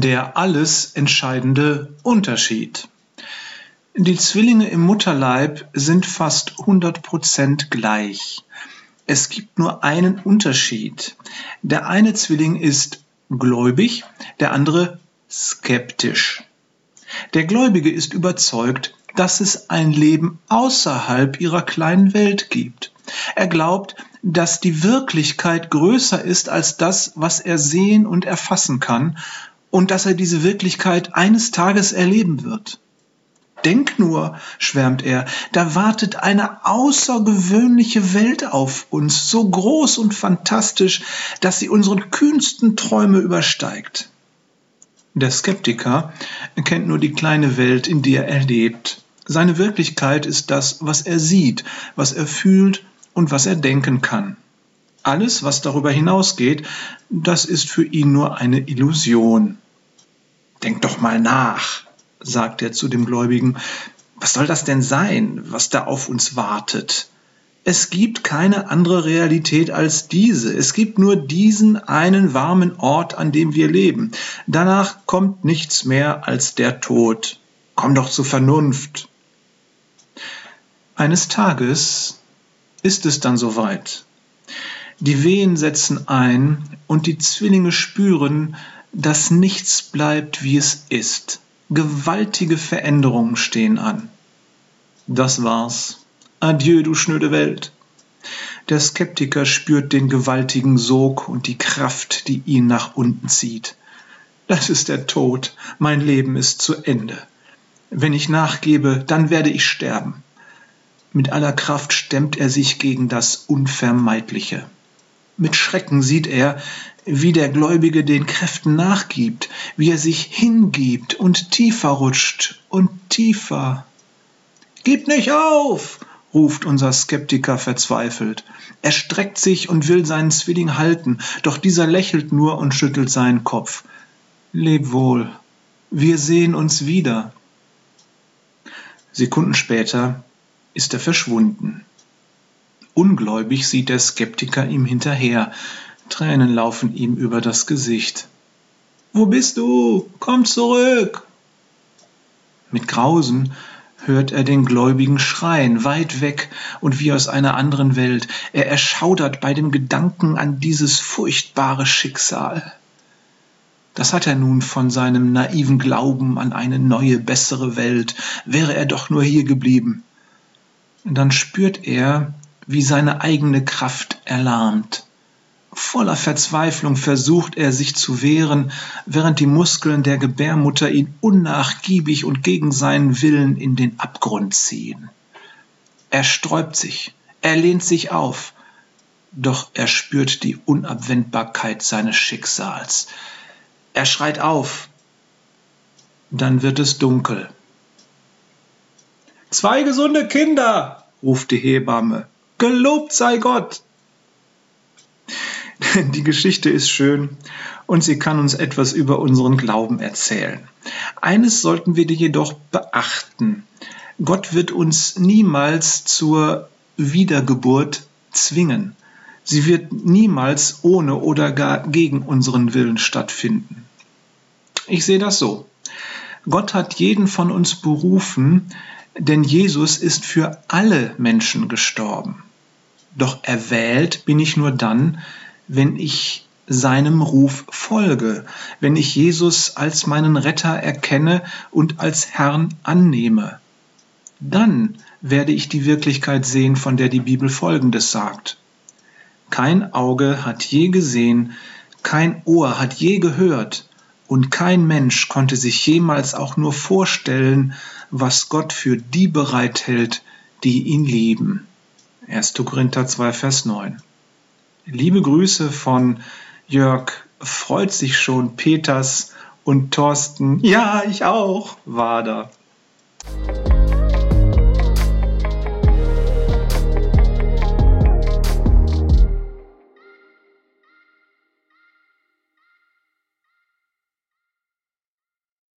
Der alles entscheidende Unterschied. Die Zwillinge im Mutterleib sind fast 100% gleich. Es gibt nur einen Unterschied. Der eine Zwilling ist gläubig, der andere skeptisch. Der Gläubige ist überzeugt, dass es ein Leben außerhalb ihrer kleinen Welt gibt. Er glaubt, dass die Wirklichkeit größer ist als das, was er sehen und erfassen kann und dass er diese Wirklichkeit eines Tages erleben wird. Denk nur, schwärmt er, da wartet eine außergewöhnliche Welt auf uns, so groß und fantastisch, dass sie unseren kühnsten Träume übersteigt. Der Skeptiker kennt nur die kleine Welt, in der er lebt. Seine Wirklichkeit ist das, was er sieht, was er fühlt und was er denken kann. Alles, was darüber hinausgeht, das ist für ihn nur eine Illusion. Denk doch mal nach, sagt er zu dem Gläubigen. Was soll das denn sein, was da auf uns wartet? Es gibt keine andere Realität als diese. Es gibt nur diesen einen warmen Ort, an dem wir leben. Danach kommt nichts mehr als der Tod. Komm doch zur Vernunft. Eines Tages ist es dann soweit. Die Wehen setzen ein und die Zwillinge spüren, dass nichts bleibt, wie es ist. Gewaltige Veränderungen stehen an. Das war's. Adieu, du schnöde Welt. Der Skeptiker spürt den gewaltigen Sog und die Kraft, die ihn nach unten zieht. Das ist der Tod. Mein Leben ist zu Ende. Wenn ich nachgebe, dann werde ich sterben. Mit aller Kraft stemmt er sich gegen das Unvermeidliche. Mit Schrecken sieht er, wie der Gläubige den Kräften nachgibt, wie er sich hingibt und tiefer rutscht und tiefer. Gib nicht auf, ruft unser Skeptiker verzweifelt. Er streckt sich und will seinen Zwilling halten, doch dieser lächelt nur und schüttelt seinen Kopf. Leb wohl, wir sehen uns wieder. Sekunden später ist er verschwunden. Ungläubig sieht der Skeptiker ihm hinterher. Tränen laufen ihm über das Gesicht. Wo bist du? Komm zurück! Mit Grausen hört er den Gläubigen schreien, weit weg und wie aus einer anderen Welt. Er erschaudert bei dem Gedanken an dieses furchtbare Schicksal. Das hat er nun von seinem naiven Glauben an eine neue, bessere Welt. Wäre er doch nur hier geblieben. Dann spürt er, wie seine eigene Kraft erlahmt. Voller Verzweiflung versucht er sich zu wehren, während die Muskeln der Gebärmutter ihn unnachgiebig und gegen seinen Willen in den Abgrund ziehen. Er sträubt sich, er lehnt sich auf, doch er spürt die Unabwendbarkeit seines Schicksals. Er schreit auf, dann wird es dunkel. Zwei gesunde Kinder, ruft die Hebamme. Gelobt sei Gott! Die Geschichte ist schön und sie kann uns etwas über unseren Glauben erzählen. Eines sollten wir jedoch beachten. Gott wird uns niemals zur Wiedergeburt zwingen. Sie wird niemals ohne oder gar gegen unseren Willen stattfinden. Ich sehe das so. Gott hat jeden von uns berufen, denn Jesus ist für alle Menschen gestorben. Doch erwählt bin ich nur dann, wenn ich seinem Ruf folge, wenn ich Jesus als meinen Retter erkenne und als Herrn annehme. Dann werde ich die Wirklichkeit sehen, von der die Bibel Folgendes sagt. Kein Auge hat je gesehen, kein Ohr hat je gehört und kein Mensch konnte sich jemals auch nur vorstellen, was Gott für die bereithält, die ihn lieben. 1. Korinther 2, Vers 9. Liebe Grüße von Jörg, freut sich schon Peters und Thorsten, ja, ich auch, Wader.